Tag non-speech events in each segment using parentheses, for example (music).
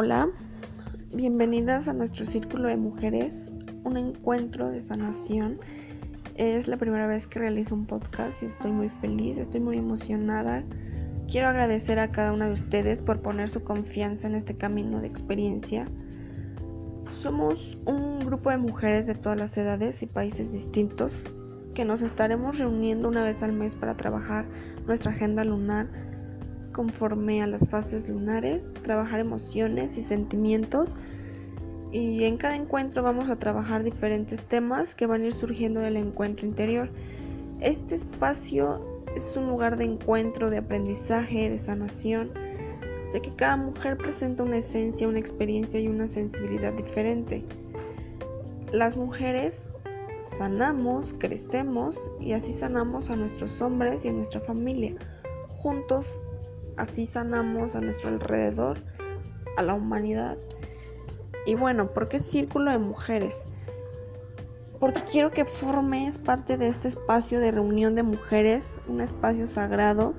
Hola, bienvenidas a nuestro círculo de mujeres, un encuentro de sanación. Es la primera vez que realizo un podcast y estoy muy feliz, estoy muy emocionada. Quiero agradecer a cada una de ustedes por poner su confianza en este camino de experiencia. Somos un grupo de mujeres de todas las edades y países distintos que nos estaremos reuniendo una vez al mes para trabajar nuestra agenda lunar conforme a las fases lunares, trabajar emociones y sentimientos y en cada encuentro vamos a trabajar diferentes temas que van a ir surgiendo del encuentro interior. Este espacio es un lugar de encuentro, de aprendizaje, de sanación, ya que cada mujer presenta una esencia, una experiencia y una sensibilidad diferente. Las mujeres sanamos, crecemos y así sanamos a nuestros hombres y a nuestra familia. Juntos así sanamos a nuestro alrededor, a la humanidad. Y bueno, ¿por qué círculo de mujeres? Porque quiero que formes parte de este espacio de reunión de mujeres, un espacio sagrado,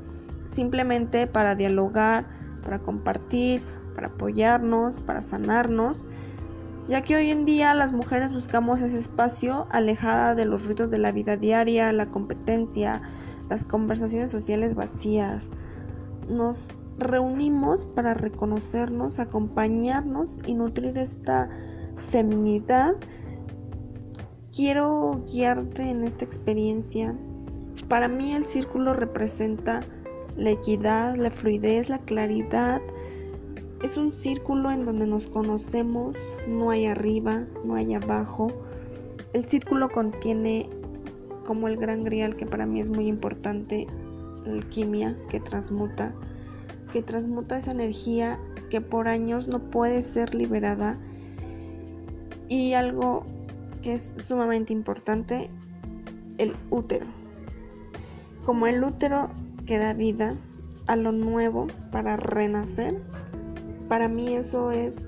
simplemente para dialogar, para compartir, para apoyarnos, para sanarnos, ya que hoy en día las mujeres buscamos ese espacio alejada de los ruidos de la vida diaria, la competencia, las conversaciones sociales vacías, nos reunimos para reconocernos, acompañarnos y nutrir esta feminidad. Quiero guiarte en esta experiencia. Para mí el círculo representa la equidad, la fluidez, la claridad. Es un círculo en donde nos conocemos, no hay arriba, no hay abajo. El círculo contiene como el gran grial que para mí es muy importante, alquimia que transmuta, que transmuta esa energía que por años no puede ser liberada. Y algo que es sumamente importante, el útero. Como el útero que da vida a lo nuevo para renacer, para mí eso es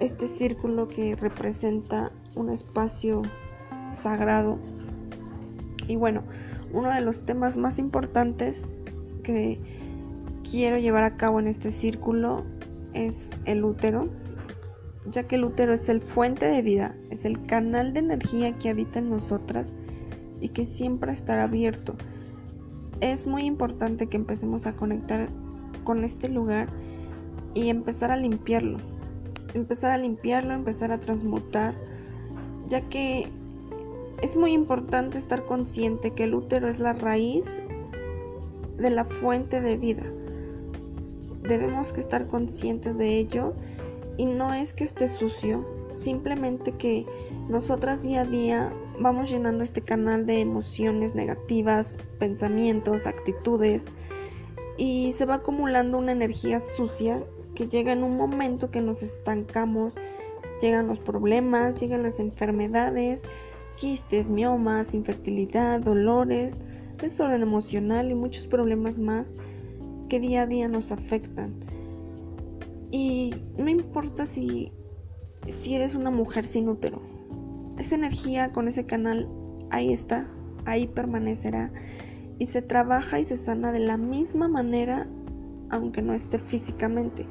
este círculo que representa un espacio sagrado. Y bueno, uno de los temas más importantes que quiero llevar a cabo en este círculo es el útero, ya que el útero es el fuente de vida, es el canal de energía que habita en nosotras y que siempre estará abierto. Es muy importante que empecemos a conectar con este lugar y empezar a limpiarlo. Empezar a limpiarlo, empezar a transmutar, ya que es muy importante estar consciente que el útero es la raíz de la fuente de vida. Debemos que estar conscientes de ello y no es que esté sucio, simplemente que nosotras día a día vamos llenando este canal de emociones negativas, pensamientos, actitudes y se va acumulando una energía sucia que llega en un momento que nos estancamos, llegan los problemas, llegan las enfermedades, quistes, miomas, infertilidad, dolores, desorden emocional y muchos problemas más que día a día nos afectan. Y no importa si, si eres una mujer sin útero, esa energía con ese canal ahí está, ahí permanecerá y se trabaja y se sana de la misma manera aunque no esté físicamente.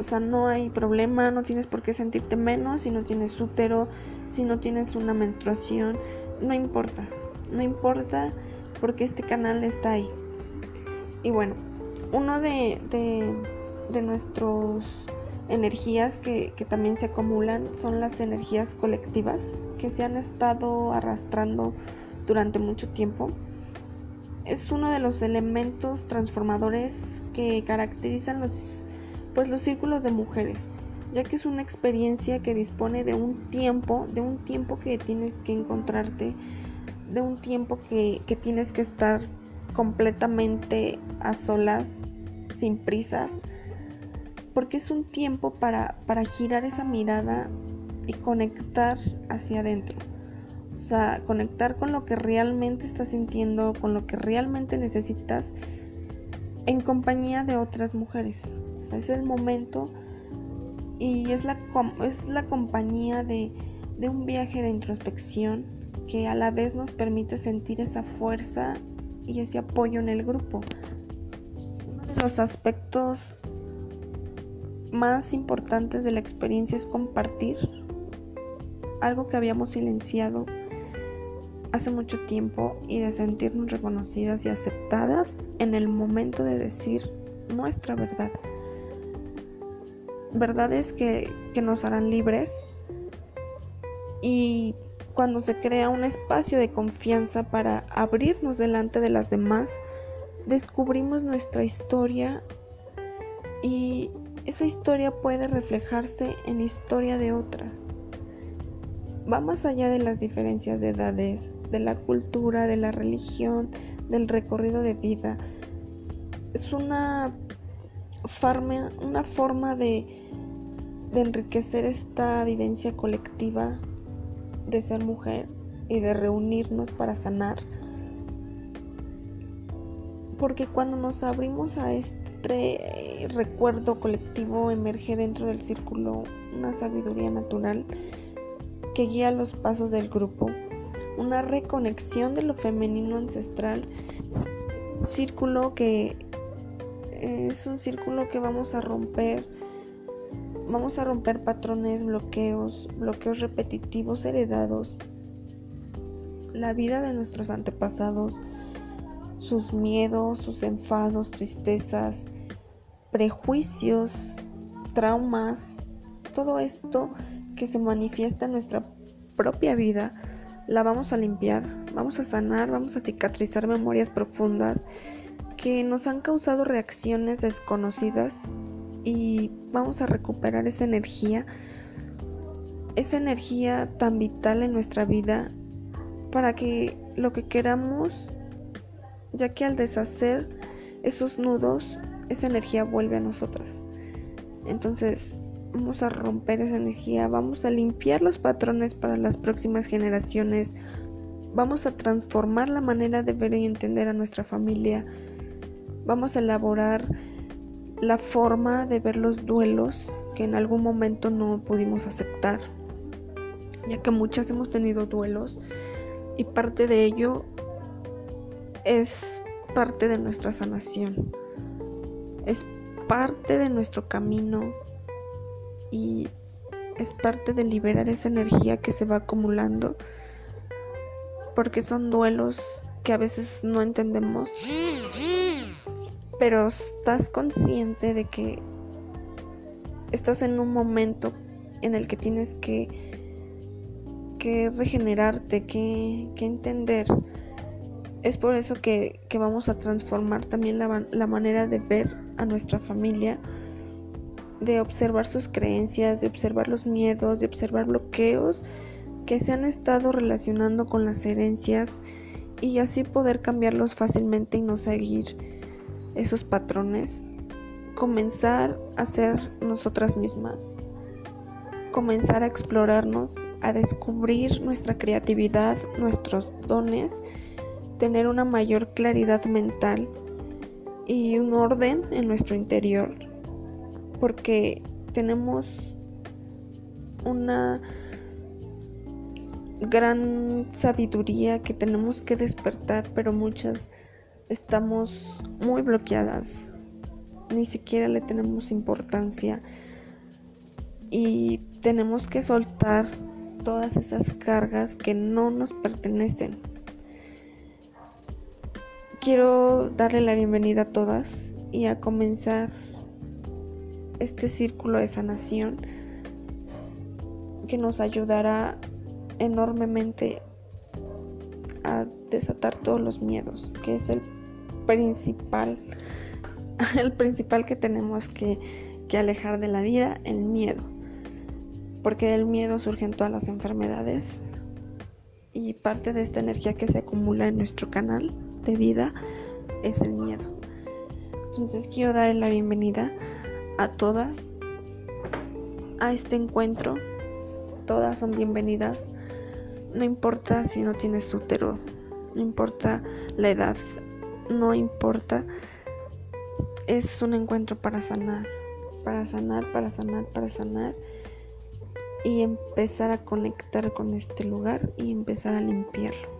O sea, no hay problema, no tienes por qué sentirte menos si no tienes útero, si no tienes una menstruación, no importa, no importa porque este canal está ahí. Y bueno, uno de, de, nuestras energías que, que también se acumulan son las energías colectivas que se han estado arrastrando durante mucho tiempo. Es uno de los elementos transformadores que caracterizan los pues los círculos de mujeres, ya que es una experiencia que dispone de un tiempo, de un tiempo que tienes que encontrarte, de un tiempo que, que tienes que estar completamente a solas, sin prisas, porque es un tiempo para, para girar esa mirada y conectar hacia adentro. O sea, conectar con lo que realmente estás sintiendo, con lo que realmente necesitas en compañía de otras mujeres es el momento y es la, es la compañía de, de un viaje de introspección que a la vez nos permite sentir esa fuerza y ese apoyo en el grupo. Uno de los aspectos más importantes de la experiencia es compartir algo que habíamos silenciado hace mucho tiempo y de sentirnos reconocidas y aceptadas en el momento de decir nuestra verdad. Verdades que, que nos harán libres y cuando se crea un espacio de confianza para abrirnos delante de las demás, descubrimos nuestra historia y esa historia puede reflejarse en la historia de otras. Va más allá de las diferencias de edades, de la cultura, de la religión, del recorrido de vida. Es una forma, una forma de, de enriquecer esta vivencia colectiva de ser mujer y de reunirnos para sanar. Porque cuando nos abrimos a este recuerdo colectivo emerge dentro del círculo una sabiduría natural que guía los pasos del grupo, una reconexión de lo femenino ancestral, círculo que es un círculo que vamos a romper. Vamos a romper patrones, bloqueos, bloqueos repetitivos heredados, la vida de nuestros antepasados, sus miedos, sus enfados, tristezas, prejuicios, traumas, todo esto que se manifiesta en nuestra propia vida, la vamos a limpiar, vamos a sanar, vamos a cicatrizar memorias profundas que nos han causado reacciones desconocidas y vamos a recuperar esa energía, esa energía tan vital en nuestra vida para que lo que queramos, ya que al deshacer esos nudos, esa energía vuelve a nosotras. Entonces, vamos a romper esa energía, vamos a limpiar los patrones para las próximas generaciones, vamos a transformar la manera de ver y entender a nuestra familia, vamos a elaborar la forma de ver los duelos que en algún momento no pudimos aceptar, ya que muchas hemos tenido duelos y parte de ello es parte de nuestra sanación, es parte de nuestro camino y es parte de liberar esa energía que se va acumulando porque son duelos que a veces no entendemos pero estás consciente de que estás en un momento en el que tienes que, que regenerarte, que, entender. Es por eso que, vamos a transformar también la, la manera de ver a nuestra familia, de observar sus creencias, de observar los miedos, de observar bloqueos que se han estado relacionando con las herencias y así poder cambiarlos fácilmente y no seguir esos patrones, comenzar a ser nosotras mismas, comenzar a explorarnos, a descubrir nuestra creatividad, nuestros dones, tener una mayor claridad mental y un orden en nuestro interior, porque tenemos una gran sabiduría que tenemos que despertar, pero muchas estamos muy bloqueadas, ni siquiera le tenemos importancia y tenemos que soltar todas esas cargas que no nos pertenecen. Quiero darle la bienvenida a todas y a comenzar este círculo de sanación que nos ayudará enormemente a desatar todos los miedos, que es el principal, (laughs) el principal que tenemos que, alejar de la vida, el miedo. Porque del miedo surgen todas las enfermedades y parte de esta energía que se acumula en nuestro canal de vida es el miedo. Entonces quiero dar la bienvenida a todas a este encuentro. Todas son bienvenidas. No importa si no tienes útero, no importa la edad, no importa. Es un encuentro para sanar, para sanar, para sanar, para sanar y empezar a conectar con este lugar y empezar a limpiarlo.